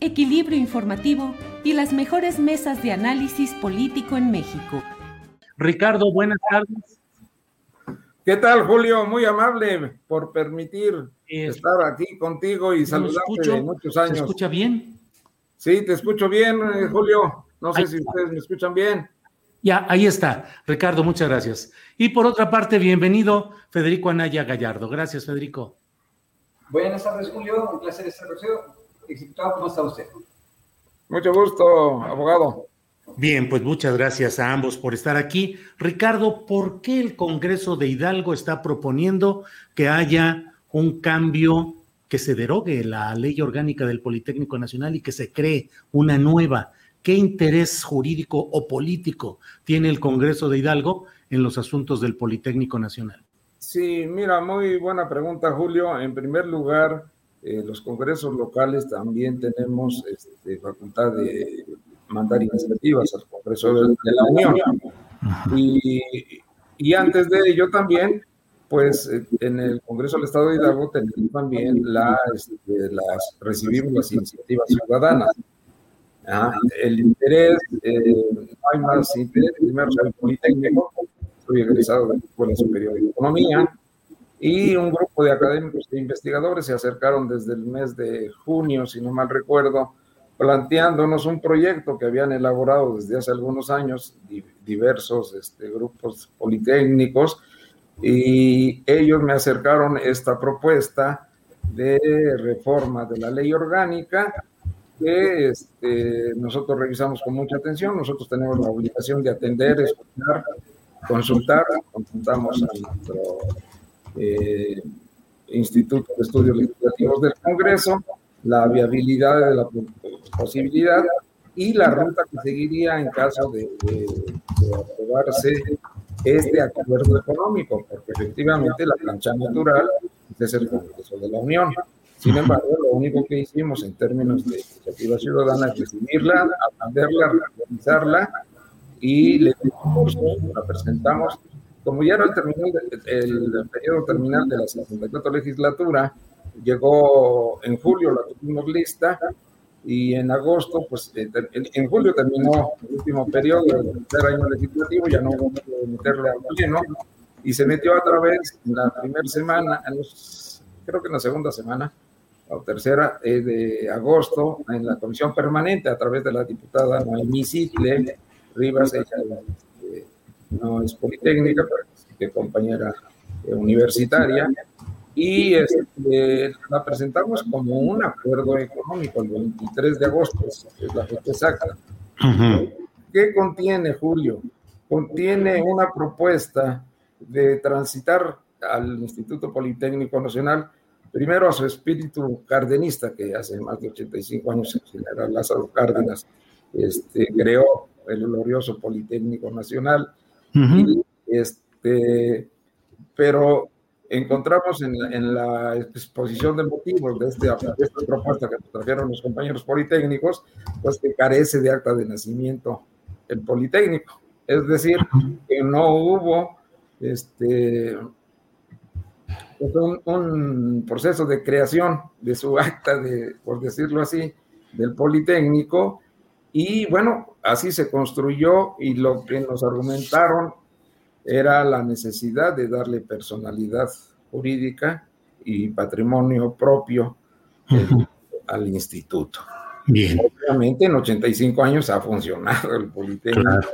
equilibrio informativo y las mejores mesas de análisis político en México. Ricardo, buenas tardes. ¿Qué tal, Julio? Muy amable por permitir estar aquí contigo y saludarte de muchos años. ¿Se escucha bien? Sí, te escucho bien, eh, Julio. No sé si ustedes me escuchan bien. Ya, ahí está. Ricardo, muchas gracias. Y por otra parte, bienvenido Federico Anaya Gallardo. Gracias, Federico. Buenas tardes, Julio. Un placer estar contigo. ¿Cómo está usted? Mucho gusto, abogado. Bien, pues muchas gracias a ambos por estar aquí. Ricardo, ¿por qué el Congreso de Hidalgo está proponiendo que haya un cambio, que se derogue la ley orgánica del Politécnico Nacional y que se cree una nueva? ¿Qué interés jurídico o político tiene el Congreso de Hidalgo en los asuntos del Politécnico Nacional? Sí, mira, muy buena pregunta, Julio. En primer lugar, eh, los congresos locales también tenemos este, facultad de mandar iniciativas al Congreso de, la Unión. Y, y, antes de ello también, pues en el Congreso del Estado de Hidalgo tenemos también la, este, las, recibimos las iniciativas ciudadanas. Ah, el interés, eh, no hay más interés, primero soy politécnico, soy egresado de la Escuela Superior de Economía, y un grupo de académicos e investigadores se acercaron desde el mes de junio, si no mal recuerdo, planteándonos un proyecto que habían elaborado desde hace algunos años diversos este, grupos politécnicos y ellos me acercaron esta propuesta de reforma de la ley orgánica que este, nosotros revisamos con mucha atención. Nosotros tenemos la obligación de atender, escuchar, consultar, consultamos a nuestro eh, Instituto de Estudios Legislativos del Congreso, la viabilidad de la posibilidad y la ruta que seguiría en caso de, aprobarse este acuerdo económico, porque efectivamente la plancha natural es el Congreso de la Unión. Sin embargo, lo único que hicimos en términos de iniciativa ciudadana es recibirla, atenderla, realizarla y le la presentamos como ya era el, terminal el, periodo terminal de la 64 legislatura, llegó en julio, la tuvimos lista, y en agosto, pues eh, en, julio terminó el último periodo del tercer año legislativo, ya no hubo que meterle al pleno, y se metió a través en la primera semana, creo que en la segunda semana, o tercera eh, de agosto, en la comisión permanente, a través de la diputada Noemí Sitle Rivas, ella no es politécnica, pero es compañera eh, universitaria, y este, la presentamos como un acuerdo económico el 23 de agosto, es la fecha exacta. ¿Qué contiene, Julio? Contiene una propuesta de transitar al Instituto Politécnico Nacional, primero a su espíritu cardenista, que hace más de 85 años el general Lázaro Cárdenas este, creó el glorioso Politécnico Nacional, y, este, pero encontramos en la, exposición de motivos de, este, de, esta propuesta que nos trajeron los compañeros politécnicos, pues que carece de acta de nacimiento el politécnico. Es decir, que no hubo este, pues, un, proceso de creación de su acta, de, por decirlo así, del Politécnico. Y bueno, así se construyó y lo que nos argumentaron era la necesidad de darle personalidad jurídica y patrimonio propio eh, al instituto. Bien. Obviamente en 85 años ha funcionado el Politécnico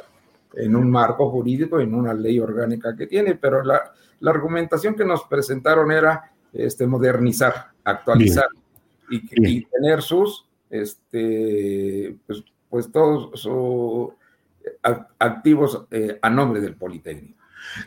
en un marco jurídico, en una ley orgánica que tiene, pero la, la argumentación que nos presentaron era este, modernizar, actualizar y, tener sus, este, pues, pues todos sus activos eh, a nombre del Politécnico.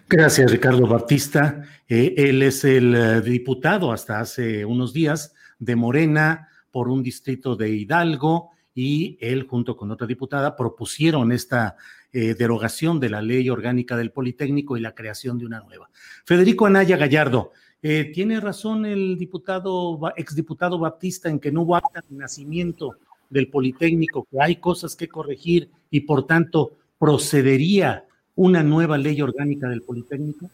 Gracias, Ricardo Baptista. Eh, él es el eh, diputado hasta hace unos días de Morena por un distrito de Hidalgo y él junto con otra diputada propusieron esta eh, derogación de la ley orgánica del Politécnico y la creación de una nueva. Federico Anaya Gallardo, tiene razón el diputado, exdiputado Baptista en que no hubo acta de nacimiento del Politécnico, que hay cosas que corregir y por tanto procedería una nueva ley orgánica del Politécnico?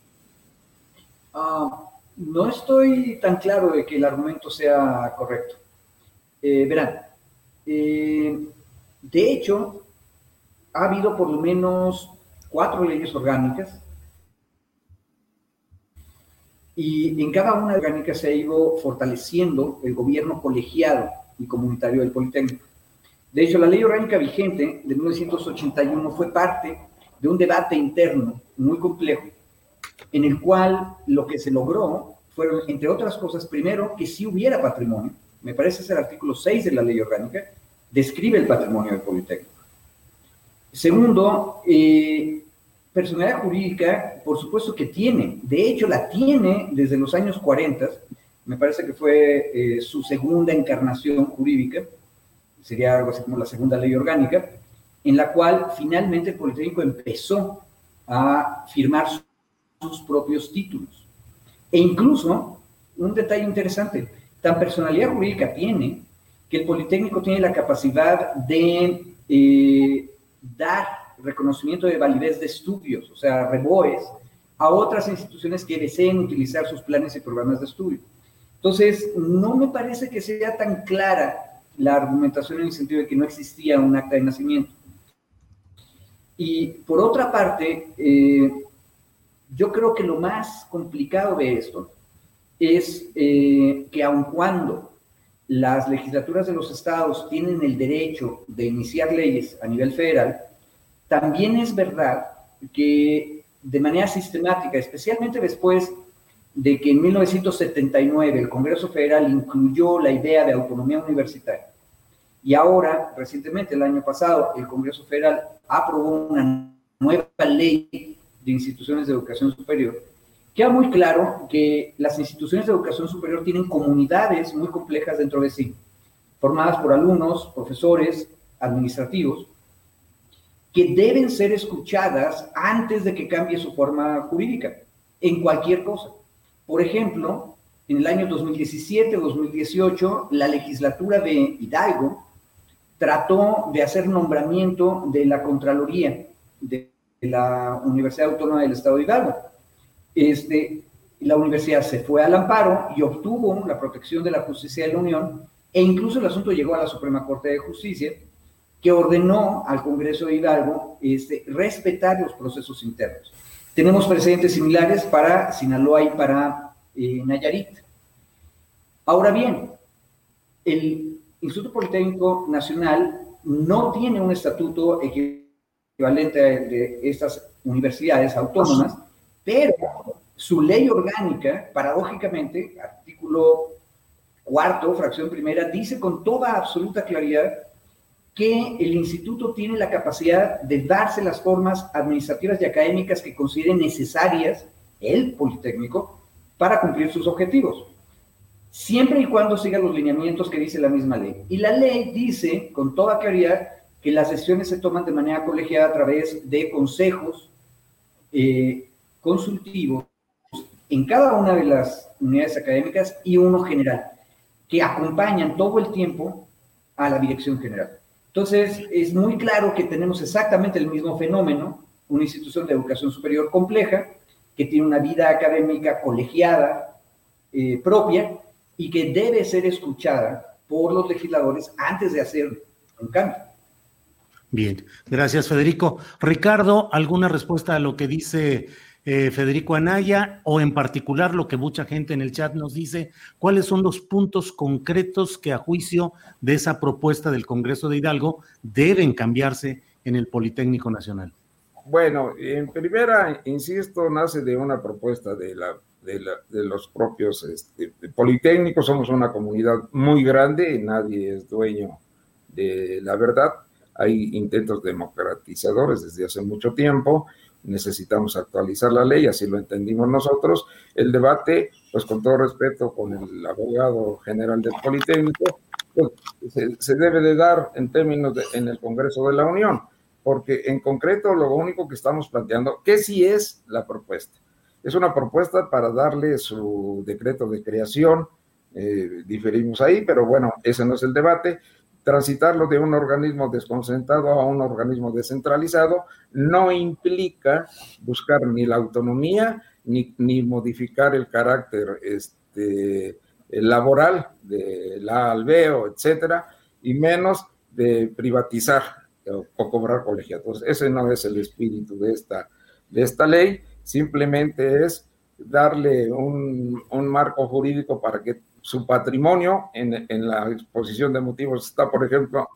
Ah, no estoy tan claro de que el argumento sea correcto. Eh, verán, eh, de hecho, ha habido por lo menos cuatro leyes orgánicas y en cada una orgánica se ha ido fortaleciendo el gobierno colegiado y comunitario del Politécnico. De hecho, la ley orgánica vigente de 1981 fue parte de un debate interno muy complejo, en el cual lo que se logró fueron, entre otras cosas, primero, que si hubiera patrimonio, me parece ser el artículo 6 de la ley orgánica, describe el patrimonio del Politécnico. Segundo, eh, personalidad jurídica, por supuesto que tiene, de hecho la tiene desde los años 40, me parece que fue eh, su segunda encarnación jurídica, sería algo así como la segunda ley orgánica, en la cual finalmente el Politécnico empezó a firmar sus propios títulos. E incluso, un detalle interesante, tan personalidad jurídica tiene que el Politécnico tiene la capacidad de eh, dar reconocimiento de validez de estudios, o sea, reboes, a otras instituciones que deseen utilizar sus planes y programas de estudio. Entonces, no me parece que sea tan clara la argumentación en el sentido de que no existía un acta de nacimiento. Y por otra parte, eh, yo creo que lo más complicado de esto es eh, que aun cuando las legislaturas de los estados tienen el derecho de iniciar leyes a nivel federal, también es verdad que de manera sistemática, especialmente después de que en 1979 el Congreso Federal incluyó la idea de autonomía universitaria, y ahora, recientemente, el año pasado, el Congreso Federal aprobó una nueva ley de instituciones de educación superior. Queda muy claro que las instituciones de educación superior tienen comunidades muy complejas dentro de sí, formadas por alumnos, profesores, administrativos, que deben ser escuchadas antes de que cambie su forma jurídica, en cualquier cosa. Por ejemplo, en el año 2017-2018, la legislatura de Hidalgo trató de hacer nombramiento de la Contraloría de la Universidad Autónoma del Estado de Hidalgo. Este, la universidad se fue al amparo y obtuvo la protección de la justicia de la Unión e incluso el asunto llegó a la Suprema Corte de Justicia que ordenó al Congreso de Hidalgo este, respetar los procesos internos. Tenemos precedentes similares para Sinaloa y para eh, Nayarit. Ahora bien, el Instituto Politécnico Nacional no tiene un estatuto equivalente de estas universidades autónomas, pero su ley orgánica, paradójicamente, artículo cuarto, fracción primera, dice con toda absoluta claridad que el instituto tiene la capacidad de darse las formas administrativas y académicas que considere necesarias el Politécnico para cumplir sus objetivos siempre y cuando siga los lineamientos que dice la misma ley. Y la ley dice con toda claridad que las decisiones se toman de manera colegiada a través de consejos eh, consultivos en cada una de las unidades académicas y uno general, que acompañan todo el tiempo a la dirección general. Entonces, es muy claro que tenemos exactamente el mismo fenómeno, una institución de educación superior compleja, que tiene una vida académica colegiada, eh, propia y que debe ser escuchada por los legisladores antes de hacer un cambio. Bien, gracias Federico. Ricardo, ¿alguna respuesta a lo que dice eh, Federico Anaya o en particular lo que mucha gente en el chat nos dice? ¿Cuáles son los puntos concretos que a juicio de esa propuesta del Congreso de Hidalgo deben cambiarse en el Politécnico Nacional? Bueno, en primera, insisto, nace de una propuesta de, los propios este, Politécnicos. Somos una comunidad muy grande y nadie es dueño de la verdad hay intentos democratizadores desde hace mucho tiempo, necesitamos actualizar la ley, así lo entendimos nosotros. El debate, pues con todo respeto con el abogado general del Politécnico, pues, se, debe de dar en términos de, en el Congreso de la Unión, porque en concreto lo único que estamos planteando, ¿qué sí es la propuesta? Es una propuesta para darle su decreto de creación, eh, diferimos ahí, pero bueno, ese no es el debate transitarlo de un organismo desconcentrado a un organismo descentralizado no implica buscar ni la autonomía ni, ni modificar el carácter este, laboral de la albeo, etcétera, y menos de privatizar o, cobrar colegiados. Ese no es el espíritu de esta, de esta ley, simplemente es darle un, un marco jurídico para que su patrimonio en, en, la exposición de motivos está, por ejemplo,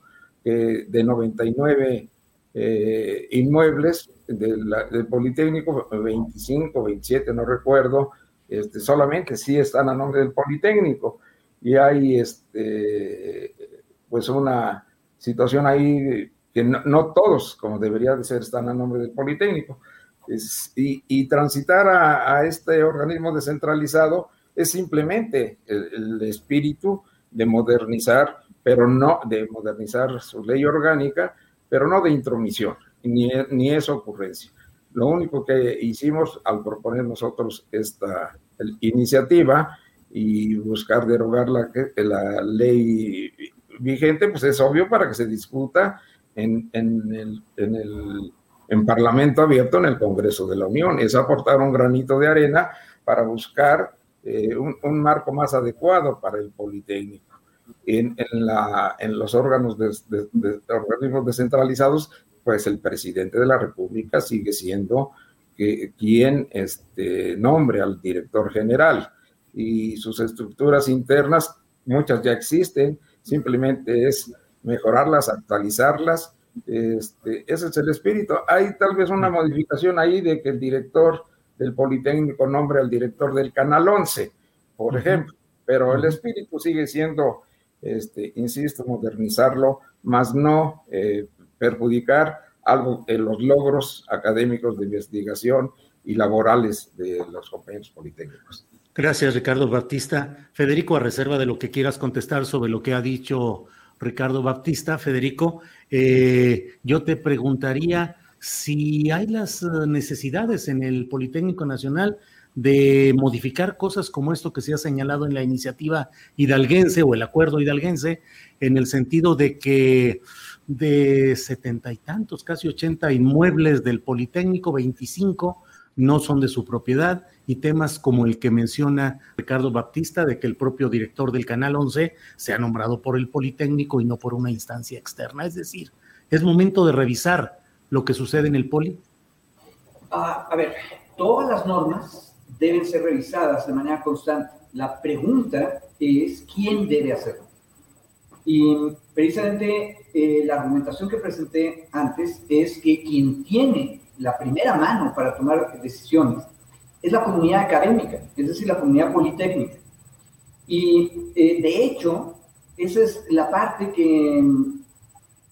de 99 eh, inmuebles del Politécnico, 25, 27, no recuerdo, este, solamente sí están a nombre del Politécnico. Y hay este, pues una situación ahí que no, todos, como debería de ser, están a nombre del Politécnico. Y, y, transitar a, a este organismo descentralizado, es simplemente el, espíritu de modernizar, pero no de modernizar su ley orgánica, pero no de intromisión, ni, ni esa ocurrencia. Lo único que hicimos al proponer nosotros esta iniciativa y buscar derogar la, la ley vigente, pues es obvio para que se discuta en, en, el, en el en Parlamento abierto en el Congreso de la Unión. Es aportar un granito de arena para buscar eh, un, marco más adecuado para el Politécnico. En, la, en los órganos de, organismos descentralizados, pues el presidente de la República sigue siendo que, quien este, nombre al director general y sus estructuras internas, muchas ya existen, simplemente es mejorarlas, actualizarlas. Este, ese es el espíritu. Hay tal vez una modificación ahí de que el director del Politécnico nombre al director del Canal 11, por ejemplo, pero el espíritu sigue siendo, este, insisto, modernizarlo, más no eh, perjudicar algo en los logros académicos de investigación y laborales de los compañeros politécnicos. Gracias, Ricardo Baptista. Federico, a reserva de lo que quieras contestar sobre lo que ha dicho Ricardo Baptista, Federico, eh, yo te preguntaría si hay las eh, necesidades en el Politécnico Nacional de modificar cosas como esto que se ha señalado en la iniciativa hidalguense o el acuerdo hidalguense, en el sentido de que de setenta y tantos, casi ochenta inmuebles del Politécnico, veinticinco no son de su propiedad y temas como el que menciona Ricardo Baptista de que el propio director del Canal 11 se ha nombrado por el Politécnico y no por una instancia externa. Es decir, es momento de revisar lo que sucede en el poli? Ah, a ver, todas las normas deben ser revisadas de manera constante. La pregunta es quién debe hacerlo. Y precisamente eh, la argumentación que presenté antes es que quien tiene la primera mano para tomar decisiones es la comunidad académica, es decir, la comunidad politécnica. Y eh, de hecho, esa es la parte que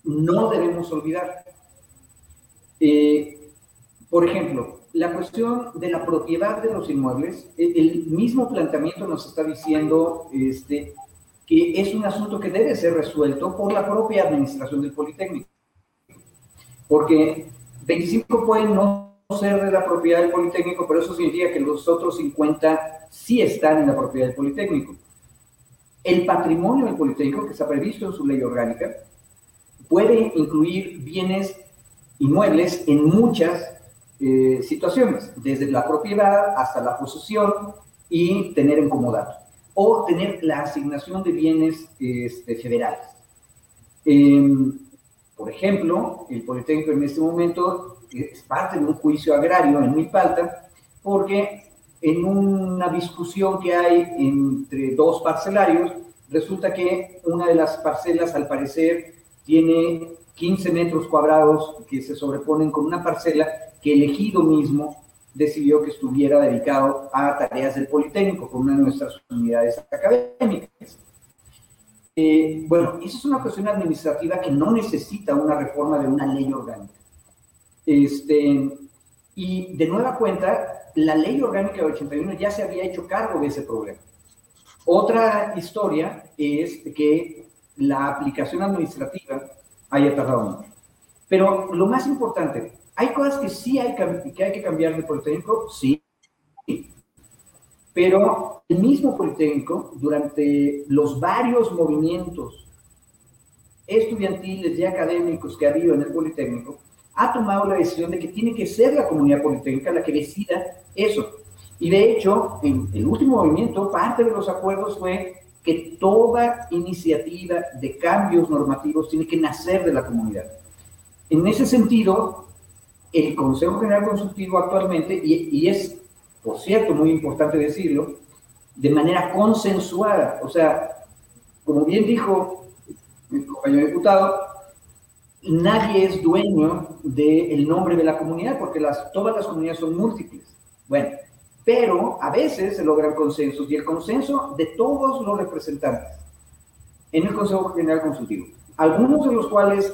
no debemos olvidar. Eh, por ejemplo, la cuestión de la propiedad de los inmuebles, e, el mismo planteamiento nos está diciendo este, que es un asunto que debe ser resuelto por la propia administración del Politécnico. Porque 25 pueden no ser de la propiedad del Politécnico, pero eso significa que los otros 50 sí están en la propiedad del Politécnico. El patrimonio del Politécnico, que está previsto en su ley orgánica, puede incluir bienes inmuebles en muchas eh, situaciones, desde la propiedad hasta la posesión y tener en comodato, o tener la asignación de bienes este, federales. Em, por ejemplo, el Politécnico en este momento es parte de un juicio agrario en Milpalta, porque en una discusión que hay entre dos parcelarios, resulta que una de las parcelas, al parecer, tiene 15 metros cuadrados que se sobreponen con una parcela que el ejido mismo decidió que estuviera dedicado a tareas del Politécnico, con una de nuestras unidades académicas. Eh, bueno, esa es una cuestión administrativa que no necesita una reforma de una ley orgánica. Este, y de nueva cuenta, la ley orgánica de 81 ya se había hecho cargo de ese problema. Otra historia es que la aplicación administrativa haya tardado mucho. Pero lo más importante, ¿hay cosas que sí hay que, hay que cambiar de Politécnico? Sí. Pero el mismo Politécnico, durante los varios movimientos estudiantiles y académicos que ha habido en el Politécnico, ha tomado la decisión de que tiene que ser la comunidad politécnica la que decida eso. Y de hecho, en el último movimiento, parte de los acuerdos fue que toda iniciativa de cambios normativos tiene que nacer de la comunidad. En ese sentido, el Consejo General Consultivo actualmente, y, es, por cierto, muy importante decirlo, de manera consensuada, o sea, como bien dijo el compañero diputado, nadie es dueño del nombre de la comunidad, porque todas las comunidades son múltiples. Bueno, pero a veces se logran consensos y el consenso de todos los representantes en el Consejo General Consultivo, algunos de los cuales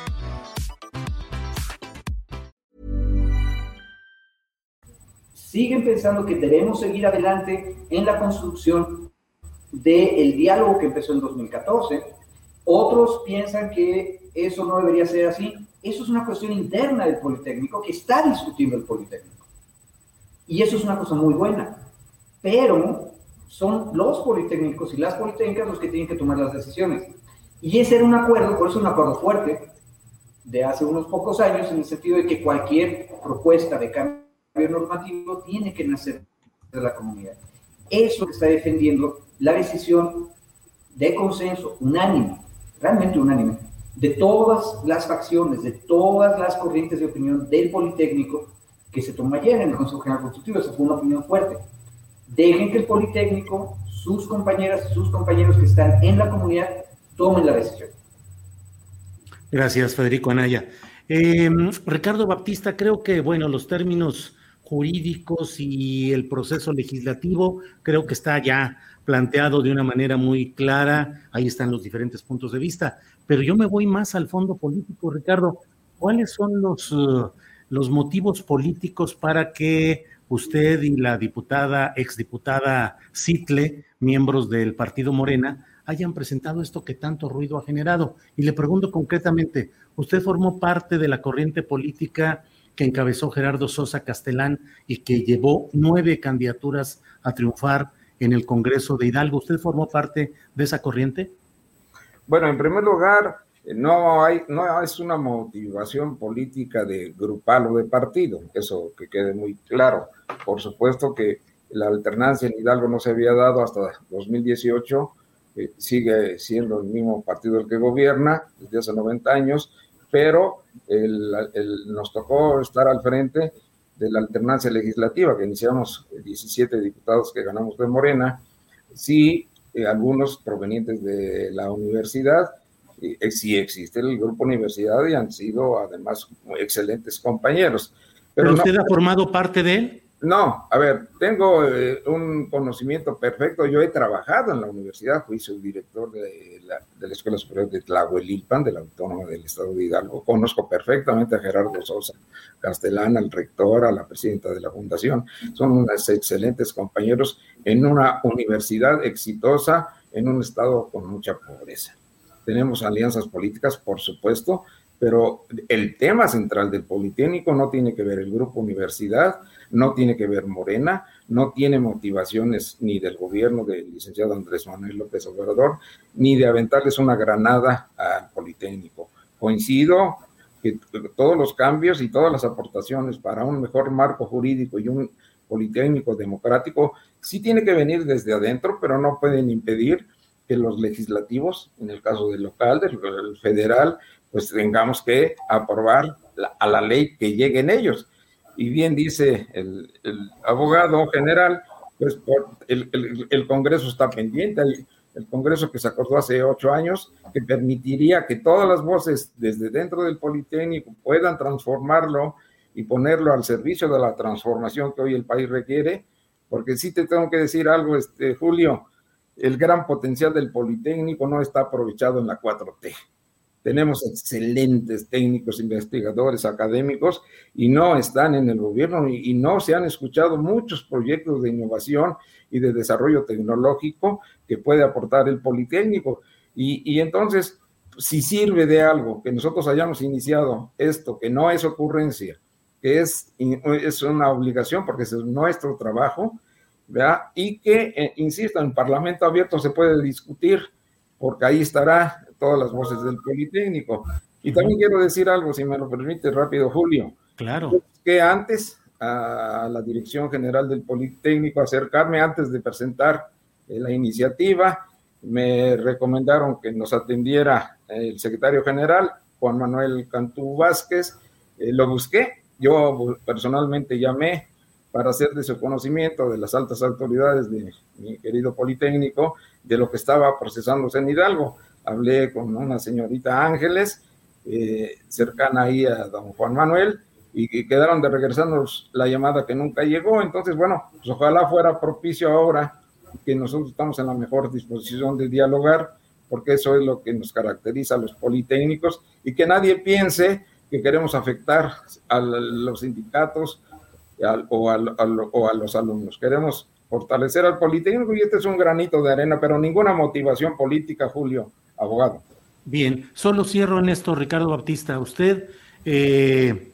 Siguen pensando que debemos seguir adelante en la construcción del diálogo que empezó en 2014. Otros piensan que eso no debería ser así eso es una cuestión interna del Politécnico que está discutiendo el Politécnico. Y eso es una cosa muy buena. Pero son los Politécnicos y las Politécnicas los que tienen que tomar las decisiones. Y ese era un acuerdo, por eso un acuerdo fuerte, de hace unos pocos años, en el sentido de que cualquier propuesta de cambio normativo tiene que nacer de la comunidad. Eso está defendiendo la decisión de consenso unánime, realmente unánime, de todas las facciones, de todas las corrientes de opinión del Politécnico que se tomó ayer en el Consejo General Constitutivo. Esa fue una opinión fuerte. Dejen que el Politécnico, sus compañeras sus compañeros que están en la comunidad tomen la decisión. Gracias, Federico Anaya. Em, Ricardo Baptista, creo que, bueno, los términos jurídicos y el proceso legislativo creo que está ya planteado de una manera muy clara. Ahí están los diferentes puntos de vista pero yo me voy más al fondo político, Ricardo. ¿Cuáles son los, uh, los motivos políticos para que usted y la diputada, exdiputada Citle, miembros del partido Morena, hayan presentado esto que tanto ruido ha generado? Y le pregunto concretamente, ¿usted formó parte de la corriente política que encabezó Gerardo Sosa Castelán y que llevó nueve candidaturas a triunfar en el Congreso de Hidalgo? ¿Usted formó parte de esa corriente? Bueno, en primer lugar, no es una motivación política de grupal o de partido, eso que quede muy claro. Por supuesto que la alternancia en Hidalgo no se había dado hasta 2018, eh, sigue siendo el mismo partido el que gobierna desde hace 90 años, pero nos tocó estar al frente de la alternancia legislativa, que iniciamos 17 diputados que ganamos de Morena, sí, eh, algunos provenientes de la universidad, eh, sí existe el grupo universidad y han sido además excelentes compañeros. ¿Pero, usted ha formado parte de él? No, a ver, tengo eh, un conocimiento perfecto. Yo he trabajado en la universidad, fui subdirector de la, de la Escuela Superior de Tlahuelilpan, de la Autónoma del Estado de Hidalgo. Conozco perfectamente a Gerardo Sosa Castellán, al rector, a la presidenta de la fundación. Son unos excelentes compañeros en una universidad exitosa en un estado con mucha pobreza. Tenemos alianzas políticas, por supuesto, pero el tema central del Politécnico no tiene que ver el grupo universidad, no tiene que ver Morena, no tiene motivaciones ni del gobierno del licenciado Andrés Manuel López Obrador, ni de aventarles una granada al Politécnico. Coincido que todos los cambios y todas las aportaciones para un mejor marco jurídico y un Politécnico democrático sí tiene que venir desde adentro, pero no pueden impedir que los legislativos, en el caso del local, del federal, pues tengamos que aprobar a la ley que lleguen ellos. Y bien dice el, abogado general, pues el, Congreso está pendiente, el, Congreso que se acordó hace ocho años, que permitiría que todas las voces desde dentro del Politécnico puedan transformarlo y ponerlo al servicio de la transformación que hoy el país requiere, porque sí te tengo que decir algo, este, Julio, el gran potencial del Politécnico no está aprovechado en la 4T. Tenemos excelentes técnicos, investigadores, académicos y no están en el gobierno y, no se han escuchado muchos proyectos de innovación y de desarrollo tecnológico que puede aportar el Politécnico. Y, entonces, si sirve de algo que nosotros hayamos iniciado esto, que no es ocurrencia, que es, es una obligación porque es nuestro trabajo, ¿verdad? Y que, eh, insisto, en Parlamento abierto se puede discutir, porque ahí estará todas las voces del Politécnico. Y también quiero decir algo, si me lo permite rápido, Julio. Claro. Que antes a la Dirección General del Politécnico acercarme antes de presentar eh, la iniciativa, me recomendaron que nos atendiera el secretario general, Juan Manuel Cantú Vázquez, eh, lo busqué, yo personalmente llamé para hacer de su conocimiento de las altas autoridades de mi querido Politécnico de lo que estaba procesándose en Hidalgo hablé con una señorita Ángeles, eh, cercana ahí a don Juan Manuel, y, quedaron de regresarnos la llamada que nunca llegó. Entonces, bueno, pues ojalá fuera propicio ahora que nosotros estamos en la mejor disposición de dialogar, porque eso es lo que nos caracteriza a los politécnicos, y que nadie piense que queremos afectar a los sindicatos o, o a los alumnos. Queremos fortalecer al Politécnico y este es un granito de arena, pero ninguna motivación política, Julio abogado. Bien, solo cierro en esto, Ricardo Baptista. Usted eh,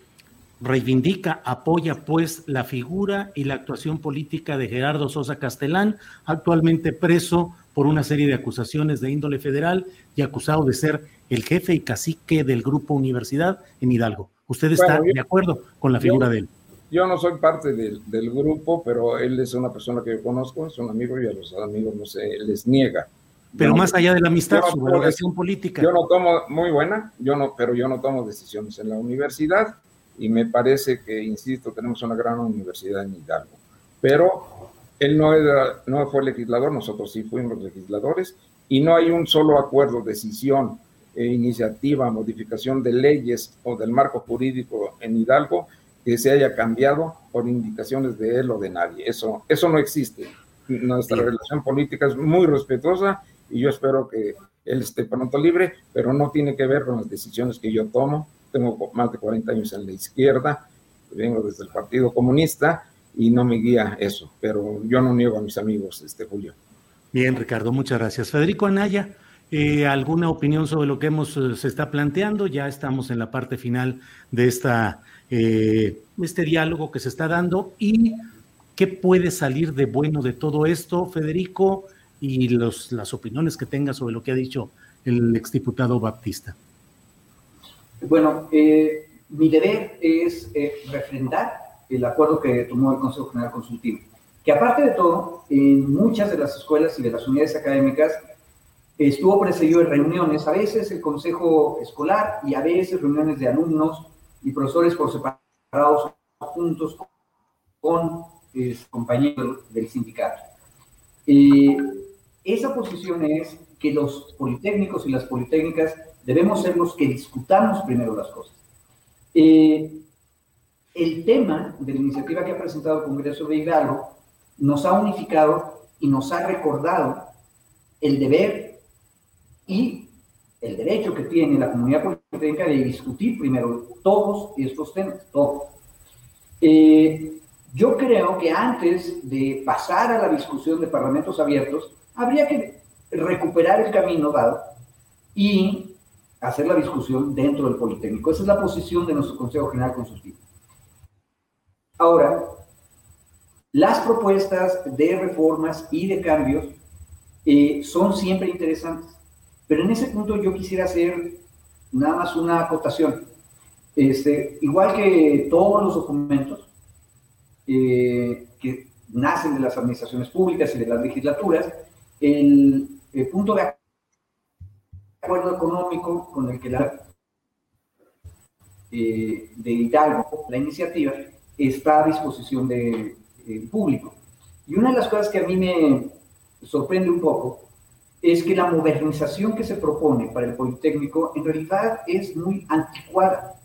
reivindica, apoya pues la figura y la actuación política de Gerardo Sosa Castellán, actualmente preso por una serie de acusaciones de índole federal y acusado de ser el jefe y cacique del grupo Universidad en Hidalgo. ¿Usted está de acuerdo con la figura de él? Yo no soy parte del, del, grupo, pero él es una persona que yo conozco, es un amigo y a los amigos no se les niega pero más allá de la amistad, su valoración política. Yo no tomo, muy buena, yo no, pero yo no tomo decisiones en la universidad y me parece que, insisto, tenemos una gran universidad en Hidalgo. Pero él no, era, no fue legislador, nosotros sí fuimos legisladores y no hay un solo acuerdo, decisión, e iniciativa, modificación de leyes o del marco jurídico en Hidalgo que se haya cambiado por indicaciones de él o de nadie. Eso, eso no existe. Nuestra relación política es muy respetuosa y yo espero que él esté pronto libre, pero no tiene que ver con las decisiones que yo tomo. Tengo más de 40 años en la izquierda, vengo desde el Partido Comunista y no me guía eso, pero yo no niego a mis amigos, este Julio. Bien, Ricardo, muchas gracias. Federico Anaya, eh, ¿alguna opinión sobre lo que hemos, eh, se está planteando? Ya estamos en la parte final de esta, eh, este diálogo que se está dando y qué puede salir de bueno de todo esto, Federico y los, las opiniones que tenga sobre lo que ha dicho el exdiputado Baptista. Bueno, eh, mi deber es eh, refrendar el acuerdo que tomó el Consejo General Consultivo, que aparte de todo, en muchas de las escuelas y de las unidades académicas estuvo precedido de reuniones, a veces el Consejo Escolar y a veces reuniones de alumnos y profesores por separados juntos con compañeros del sindicato. Eh, esa posición es que los politécnicos y las politécnicas debemos ser los que discutamos primero las cosas. Eh, el tema de la iniciativa que ha presentado el Congreso de Hidalgo nos ha unificado y nos ha recordado el deber y el derecho que tiene la comunidad politécnica de discutir primero todos estos temas, todos. Eh, yo creo que antes de pasar a la discusión de parlamentos abiertos, habría que recuperar el camino dado y hacer la discusión dentro del Politécnico. Esa es la posición de nuestro Consejo General Consultivo. Ahora, las propuestas de reformas y de cambios eh, son siempre interesantes, pero en ese punto yo quisiera hacer nada más una acotación. Este, igual que todos los documentos eh, que nacen de las administraciones públicas y de las legislaturas, el, punto de acuerdo económico con el que la eh, de Hidalgo, la iniciativa, está a disposición del de, público. Y una de las cosas que a mí me sorprende un poco es que la modernización que se propone para el Politécnico en realidad es muy anticuada.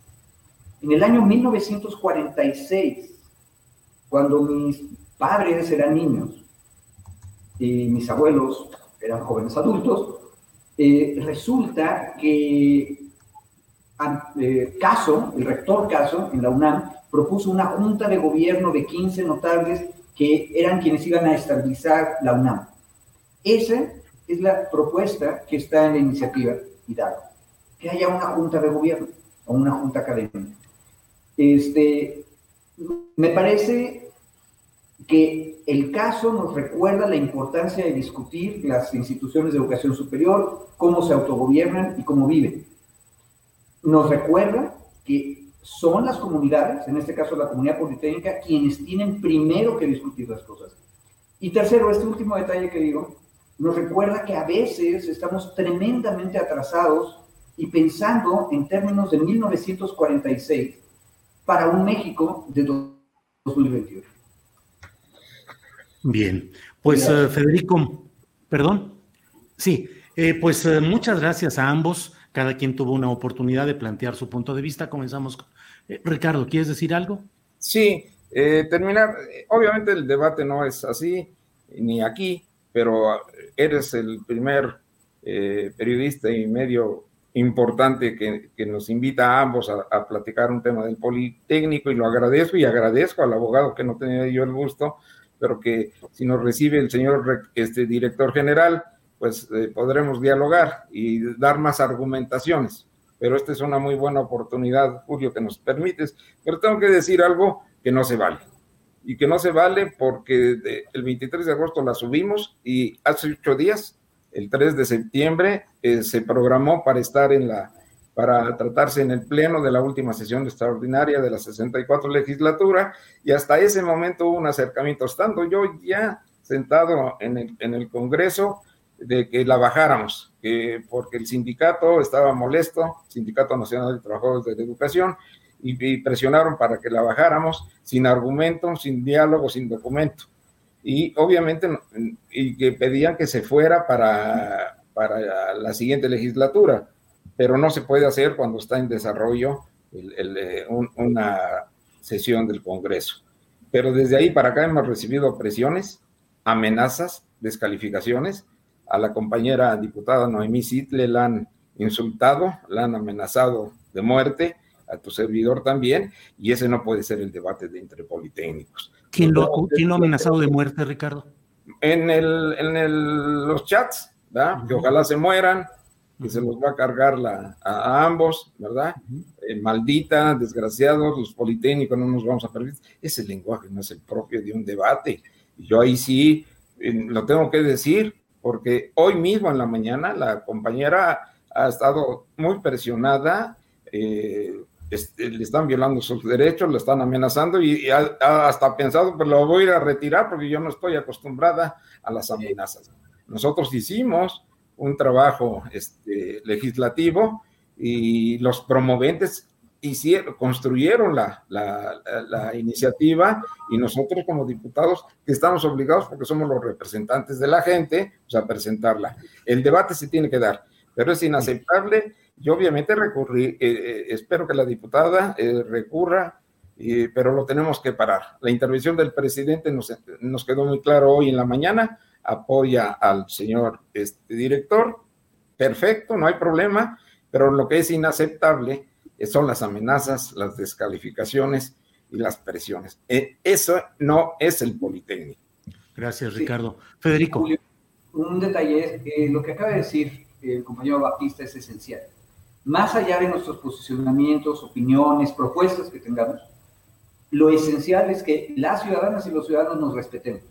En el año 1946, cuando mis padres eran niños y mis abuelos eran jóvenes adultos, eh, resulta que eh, Caso, el rector Caso en la UNAM, propuso una junta de gobierno de 15 notables que eran quienes iban a estabilizar la UNAM. Esa es la propuesta que está en la iniciativa Hidalgo, que haya una junta de gobierno o una junta académica. Este, me parece que el caso nos recuerda la importancia de discutir las instituciones de educación superior, cómo se autogobiernan y cómo viven. Nos recuerda que son las comunidades, en este caso la comunidad politécnica, quienes tienen primero que discutir las cosas. Y tercero, este último detalle que digo, nos recuerda que a veces estamos tremendamente atrasados y pensando en términos de 1946 para un México de 2021. Bien, pues uh, Federico, perdón. Sí, eh, pues uh, muchas gracias a ambos. Cada quien tuvo una oportunidad de plantear su punto de vista. Comenzamos. Con... Eh, Ricardo, ¿quieres decir algo? Sí, eh, terminar. Obviamente el debate no es así, ni aquí, pero eres el primer periodista y medio importante que, que, nos invita a ambos a, a, platicar un tema del Politécnico y lo agradezco y agradezco al abogado que no tenía yo el gusto pero que si nos recibe el señor este, director general, pues eh, podremos dialogar y dar más argumentaciones. Pero esta es una muy buena oportunidad, Julio, que nos permites. Pero tengo que decir algo que no se vale. Y que no se vale porque el 23 de agosto la subimos y hace ocho días, el 3 de septiembre, eh, se programó para estar en la para tratarse en el pleno de la última sesión extraordinaria de la 64 legislatura y hasta ese momento hubo un acercamiento, estando yo ya sentado en el, en el Congreso, de que la bajáramos, que porque el sindicato estaba molesto, Sindicato Nacional de Trabajadores de Educación, y, y presionaron para que la bajáramos sin argumento, sin diálogo, sin documento. Y obviamente, y que pedían que se fuera para, para la siguiente legislatura pero no se puede hacer cuando está en desarrollo el, el, eh, un, una sesión del Congreso. Pero desde ahí para acá hemos recibido presiones, amenazas, descalificaciones. A la compañera diputada Noemí Sitle la han insultado, la han amenazado de muerte, a tu servidor también, y ese no puede ser el debate de entre politécnicos. ¿Quién lo, ¿quién lo ha amenazado de muerte, Ricardo? En, el, en el, los chats, ¿verdad? Que ojalá se mueran, que se los va a cargar la, a, ambos, ¿verdad? Uh -huh. eh, maldita, desgraciados, los politécnicos no nos vamos a permitir. Ese lenguaje no es el propio de un debate. Yo ahí sí eh, lo tengo que decir, porque hoy mismo en la mañana la compañera ha estado muy presionada, eh, este, le están violando sus derechos, le están amenazando y, y ha, ha hasta pensado, pues lo voy a ir a retirar porque yo no estoy acostumbrada a las amenazas. Nosotros hicimos un trabajo este, legislativo y los promoventes hicieron, construyeron la, la, iniciativa y nosotros como diputados estamos obligados porque somos los representantes de la gente pues, a presentarla. El debate se tiene que dar, pero es inaceptable y obviamente recurrí, eh, eh, espero que la diputada eh, recurra, pero lo tenemos que parar. La intervención del presidente nos, nos, quedó muy claro hoy en la mañana, apoya al señor este, director, perfecto, no hay problema, pero lo que es inaceptable son las amenazas, las descalificaciones y las presiones. Eso no es el Politécnico. Gracias, Ricardo. Federico. un detalle es, lo que acaba de decir el compañero Batista es esencial más allá de nuestros posicionamientos, opiniones, propuestas que tengamos, lo esencial es que las ciudadanas y los ciudadanos nos respetemos.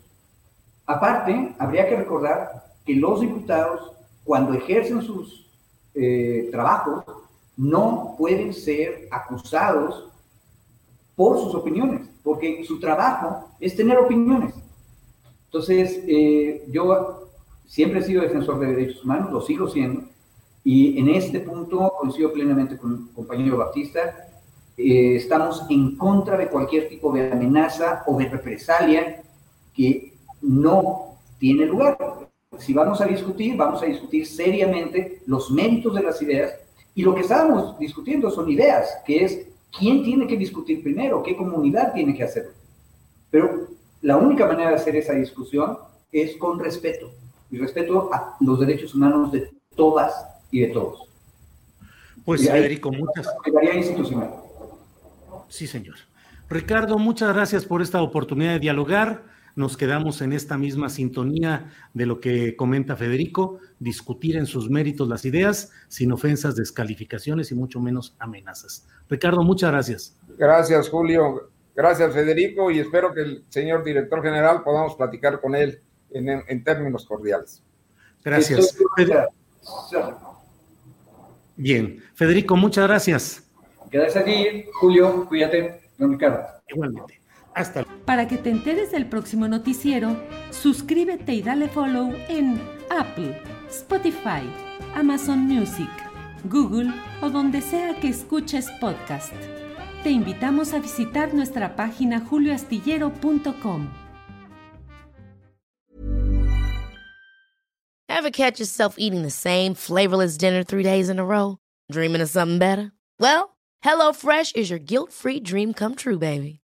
Aparte, habría que recordar que los diputados, cuando ejercen sus eh, trabajos, no pueden ser acusados por sus opiniones, porque su trabajo es tener opiniones. Entonces, eh, yo siempre he sido defensor de derechos humanos, lo sigo siendo, y en este punto coincido plenamente con el compañero Baptista. Eh, estamos en contra de cualquier tipo de amenaza o de represalia que no tiene lugar. Si vamos a discutir, vamos a discutir seriamente los méritos de las ideas y lo que estábamos discutiendo son ideas, que es quién tiene que discutir primero, qué comunidad tiene que hacerlo. Pero la única manera de hacer esa discusión es con respeto y respeto a los derechos humanos de todas y de todos. Pues Federico, muchas institucional. Sí, señor. Ricardo, muchas gracias por esta oportunidad de dialogar. Nos quedamos en esta misma sintonía de lo que comenta Federico, discutir en sus méritos las ideas, sin ofensas, descalificaciones y mucho menos amenazas. Ricardo, muchas gracias. Gracias, Julio. Gracias, Federico, y espero que el señor director general podamos platicar con él en, en términos cordiales. Gracias. Bien, Federico, muchas gracias. Gracias a ti, Julio, cuídate, don Ricardo. Igualmente. Hasta Para que te enteres del próximo noticiero, suscríbete y dale follow en Apple, Spotify, Amazon Music, Google o donde sea que escuches podcast. Te invitamos a visitar nuestra página julioastillero.com. Ever catch yourself eating the same flavorless dinner three days in a row? Dreaming of something better? Well, HelloFresh is your guilt-free dream come true, baby.